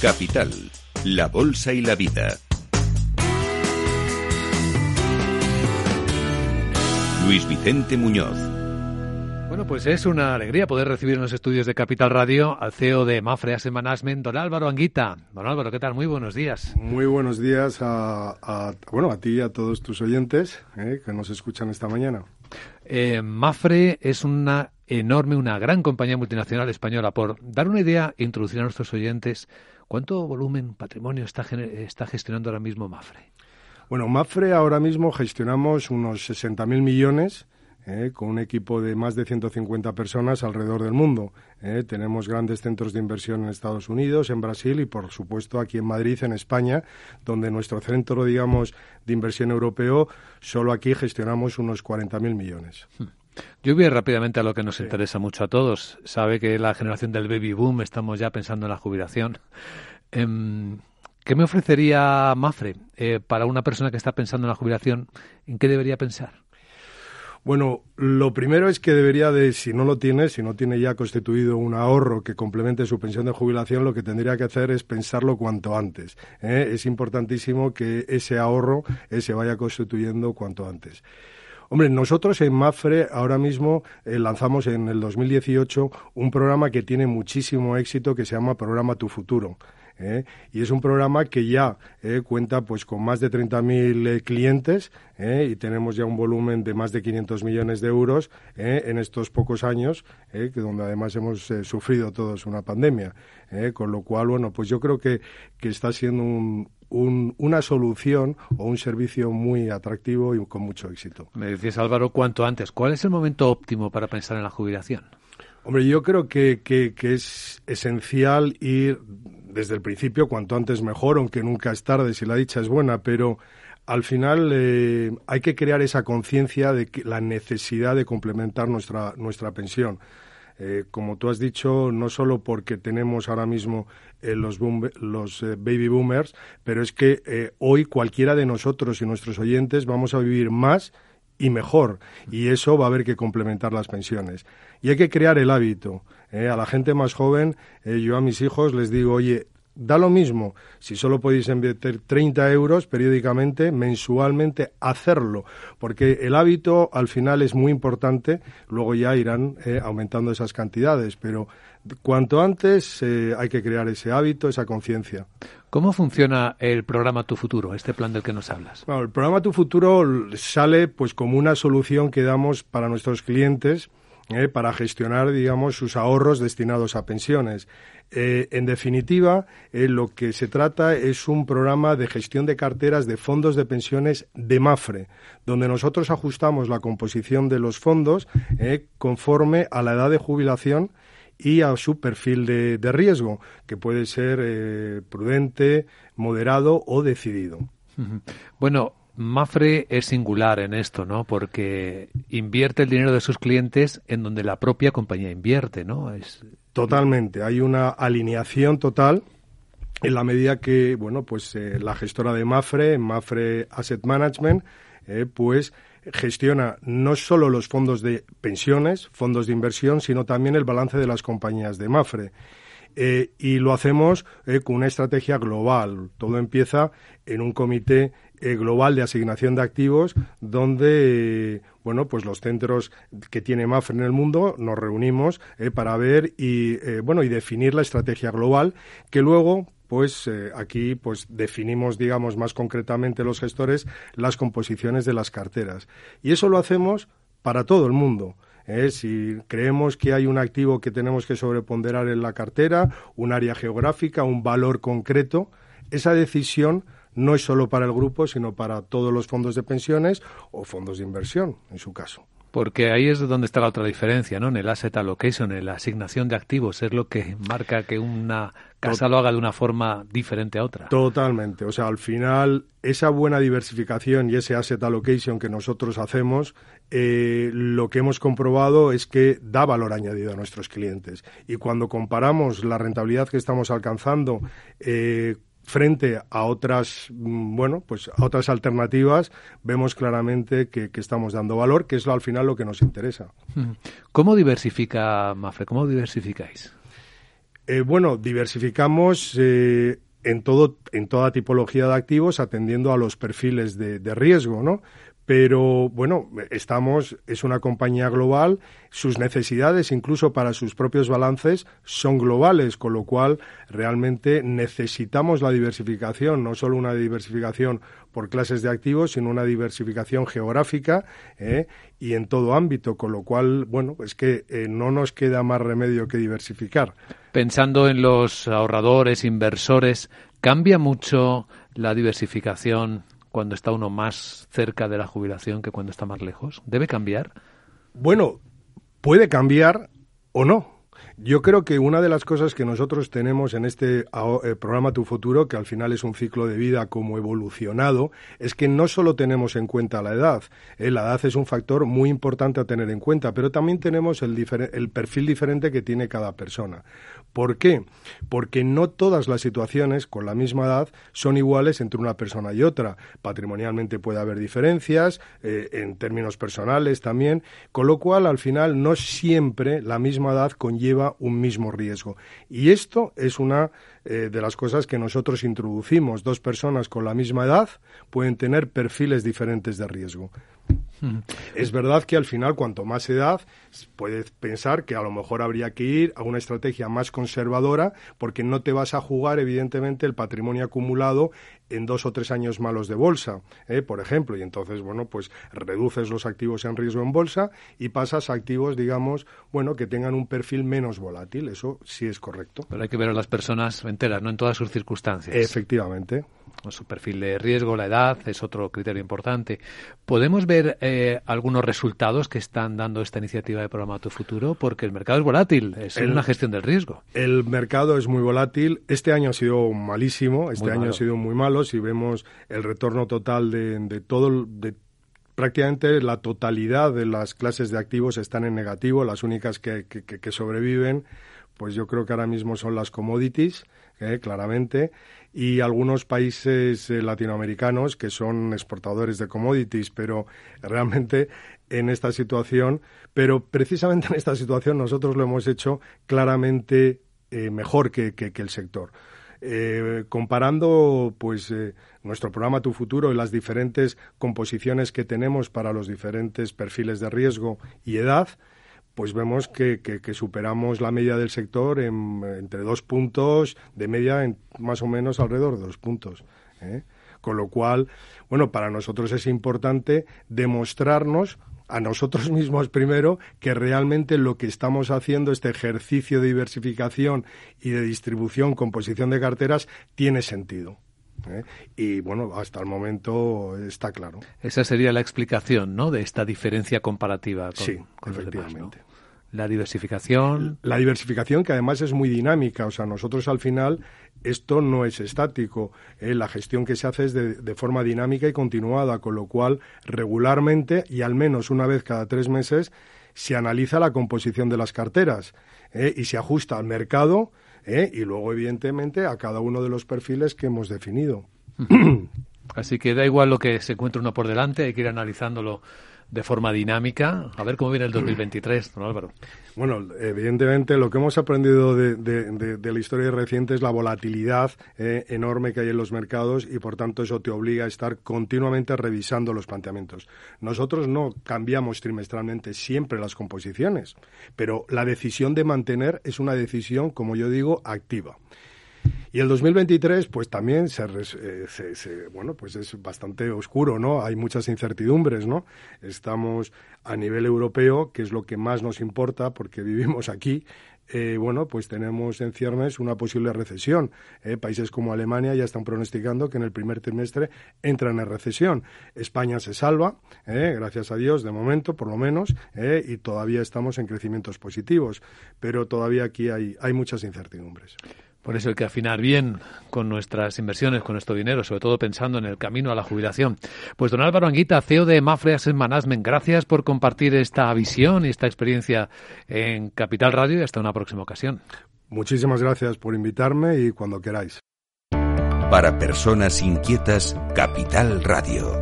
Capital, la Bolsa y la Vida. Luis Vicente Muñoz. Bueno, pues es una alegría poder recibir en los estudios de Capital Radio al CEO de Mafre Asset Management, don Álvaro Anguita. Don Álvaro, ¿qué tal? Muy buenos días. Muy buenos días a, bueno, a ti y a todos tus oyentes eh, que nos escuchan esta mañana. Eh, Mafre es una enorme, una gran compañía multinacional española. Por dar una idea e introducir a nuestros oyentes, ¿cuánto volumen, patrimonio está, está gestionando ahora mismo Mafre? Bueno, Mafre ahora mismo gestionamos unos 60.000 millones ¿eh? con un equipo de más de 150 personas alrededor del mundo. ¿eh? Tenemos grandes centros de inversión en Estados Unidos, en Brasil y, por supuesto, aquí en Madrid, en España, donde nuestro centro, digamos, de inversión europeo, solo aquí gestionamos unos 40.000 millones. Hmm. Yo voy rápidamente a lo que nos interesa mucho a todos. Sabe que la generación del baby boom estamos ya pensando en la jubilación. Em, ¿Qué me ofrecería Mafre eh, para una persona que está pensando en la jubilación? ¿En qué debería pensar? Bueno, lo primero es que debería de, si no lo tiene, si no tiene ya constituido un ahorro que complemente su pensión de jubilación, lo que tendría que hacer es pensarlo cuanto antes. ¿eh? Es importantísimo que ese ahorro eh, se vaya constituyendo cuanto antes. Hombre, nosotros en Mafre ahora mismo eh, lanzamos en el 2018 un programa que tiene muchísimo éxito que se llama Programa Tu Futuro. ¿Eh? y es un programa que ya ¿eh? cuenta pues con más de 30.000 eh, clientes y tenemos ya un volumen de más de 500 millones de euros en estos pocos años, que donde además hemos sufrido todos una pandemia. con lo cual, bueno, pues yo creo que, que está siendo un, una solución o un servicio muy atractivo y con mucho éxito. Me decías, Álvaro, cuanto antes. ¿Cuál es el momento óptimo para pensar en la jubilación? Hombre, yo creo que, que, que es esencial ir desde el principio, cuanto antes mejor, aunque nunca es tarde si la dicha es buena, pero al final eh, hay que crear esa conciencia de que la necesidad de complementar nuestra, nuestra pensión. Eh, como tú has dicho, no solo porque tenemos ahora mismo eh, los, los baby boomers, pero es que hoy cualquiera de nosotros y nuestros oyentes vamos a vivir más y mejor, y eso va a haber que complementar las pensiones. Y hay que crear el hábito. ¿eh? a la gente más joven, eh, yo a mis hijos les digo, oye, da lo mismo si solo podéis invertir 30 euros periódicamente, mensualmente, hacerlo, porque el hábito al final es muy importante, luego ya irán eh, aumentando esas cantidades, pero cuanto antes hay que crear ese hábito, esa conciencia. ¿Cómo funciona el programa Tu Futuro, este plan del que nos hablas? Bueno, el programa Tu Futuro sale pues como una solución que damos para nuestros clientes eh, para gestionar, digamos, sus ahorros destinados a pensiones. Eh, en definitiva, eh, lo que se trata es un programa de gestión de carteras de fondos de pensiones de MAFRE, donde nosotros ajustamos la composición de los fondos conforme a la edad de jubilación y a su perfil de, de riesgo, que puede ser prudente, moderado o decidido. Bueno, Mafre es singular en esto, ¿no? Porque invierte el dinero de sus clientes en donde la propia compañía invierte, ¿no? Es... Totalmente. Hay una alineación total en la medida que, bueno, pues eh, la gestora de Mafre, Mafre Asset Management, eh, pues gestiona no solo los fondos de pensiones, fondos de inversión, sino también el balance de las compañías de Mafre. Eh, y lo hacemos con una estrategia global. Todo empieza en un comité eh, global de asignación de activos donde bueno pues los centros que tiene MAFRE en el mundo nos reunimos eh, para ver y eh, bueno y definir la estrategia global que luego pues aquí pues definimos digamos más concretamente los gestores las composiciones de las carteras y eso lo hacemos para todo el mundo si creemos que hay un activo que tenemos que sobreponderar en la cartera, un área geográfica, un valor concreto, esa decisión no es solo para el grupo, sino para todos los fondos de pensiones o fondos de inversión, en su caso. Porque ahí es donde está la otra diferencia, ¿no? En el asset allocation, en la asignación de activos, es lo que marca que una casa lo haga de una forma diferente a otra. Totalmente. O sea, al final, esa buena diversificación y ese asset allocation que nosotros hacemos, eh, lo que hemos comprobado es que da valor añadido a nuestros clientes. Y cuando comparamos la rentabilidad que estamos alcanzando eh, frente a otras, mm, bueno, pues a otras alternativas, vemos claramente que, estamos dando valor, que es al final lo que nos interesa. ¿Cómo diversifica Mafre? ¿Cómo diversificáis? Eh, bueno, diversificamos en, todo, en toda tipología de activos atendiendo a los perfiles de, de riesgo, ¿no? Pero bueno, estamos, es una compañía global, sus necesidades, incluso para sus propios balances, son globales, con lo cual realmente necesitamos la diversificación, no solo una diversificación por clases de activos, sino una diversificación geográfica ¿eh? y en todo ámbito, con lo cual, bueno, es que eh, no nos queda más remedio que diversificar. Pensando en los ahorradores, inversores, ¿cambia mucho la diversificación cuando está uno más cerca de la jubilación que cuando está más lejos? ¿Debe cambiar? Bueno, puede cambiar o no. Yo creo que una de las cosas que nosotros tenemos en este eh, programa Tu Futuro, que al final es un ciclo de vida como evolucionado, es que no solo tenemos en cuenta la edad, eh, la edad es un factor muy importante a tener en cuenta, pero también tenemos el, el perfil diferente que tiene cada persona. ¿Por qué? Porque no todas las situaciones con la misma edad son iguales entre una persona y otra. Patrimonialmente puede haber diferencias, eh, en términos personales también, con lo cual al final no siempre la misma edad conlleva un mismo riesgo. Y esto es una eh, de las cosas que nosotros introducimos. Dos personas con la misma edad pueden tener perfiles diferentes de riesgo. Es verdad que al final, cuanto más edad, puedes pensar que a lo mejor habría que ir a una estrategia más conservadora, porque no te vas a jugar, evidentemente, el patrimonio acumulado en dos o tres años malos de bolsa, ¿eh? por ejemplo, y entonces, bueno, pues reduces los activos en riesgo en bolsa y pasas a activos, digamos, bueno, que tengan un perfil menos volátil. Eso sí es correcto. Pero hay que ver a las personas enteras, no en todas sus circunstancias. Efectivamente su perfil de riesgo, la edad, es otro criterio importante. ¿Podemos ver eh, algunos resultados que están dando esta iniciativa de Programa Tu Futuro? Porque el mercado es volátil, es una gestión del riesgo. El mercado es muy volátil. Este año ha sido malísimo, este año ha sido muy malo. Si vemos el retorno total de, de todo, de prácticamente la totalidad de las clases de activos están en negativo. Las únicas que, que sobreviven, pues yo creo que ahora mismo son las commodities ¿eh? claramente, y algunos países eh, latinoamericanos que son exportadores de commodities, pero realmente en esta situación, pero precisamente en esta situación nosotros lo hemos hecho claramente eh, mejor que, el sector. comparando pues nuestro programa Tu Futuro y las diferentes composiciones que tenemos para los diferentes perfiles de riesgo y edad, pues vemos que, superamos la media del sector en, entre dos puntos, de media en más o menos alrededor de dos puntos. ¿eh? Con lo cual, bueno, para nosotros es importante demostrarnos a nosotros mismos primero que realmente lo que estamos haciendo, este ejercicio de diversificación y de distribución, composición de carteras, tiene sentido. ¿eh? Y bueno, hasta el momento está claro. Esa sería la explicación, ¿no? De esta diferencia comparativa con, sí, efectivamente. La diversificación. La diversificación que además es muy dinámica. O sea, nosotros al final esto no es estático. ¿eh? La gestión que se hace es de, forma dinámica y continuada, con lo cual regularmente y al menos una vez cada tres meses se analiza la composición de las carteras ¿eh? y se ajusta al mercado ¿eh? y luego, evidentemente, a cada uno de los perfiles que hemos definido. Así que da igual lo que se encuentre uno por delante, hay que ir analizándolo de forma dinámica. A ver cómo viene el 2023, don Álvaro. Bueno, evidentemente lo que hemos aprendido de, de, la historia reciente es la volatilidad eh, enorme que hay en los mercados y por tanto eso te obliga a estar continuamente revisando los planteamientos. Nosotros no cambiamos trimestralmente siempre las composiciones, pero la decisión de mantener es una decisión, como yo digo, activa. Y el 2023, pues también eh, se, bueno, pues es bastante oscuro, ¿no? Hay muchas incertidumbres, ¿no? Estamos a nivel europeo, que es lo que más nos importa, porque vivimos aquí, eh, bueno, pues tenemos en ciernes una posible recesión. Eh, países como Alemania ya están pronosticando que en el primer trimestre entran en recesión. España se salva, gracias a Dios, de momento, por lo menos, y todavía estamos en crecimientos positivos. Pero todavía aquí hay, hay muchas incertidumbres. Por eso hay que afinar bien con nuestras inversiones, con nuestro dinero, sobre todo pensando en el camino a la jubilación. Pues don Álvaro Anguita, CEO de Mafre Asset Management, gracias por compartir esta visión y esta experiencia en Capital Radio y hasta una próxima ocasión. Muchísimas gracias por invitarme y cuando queráis. Para personas inquietas, Capital Radio.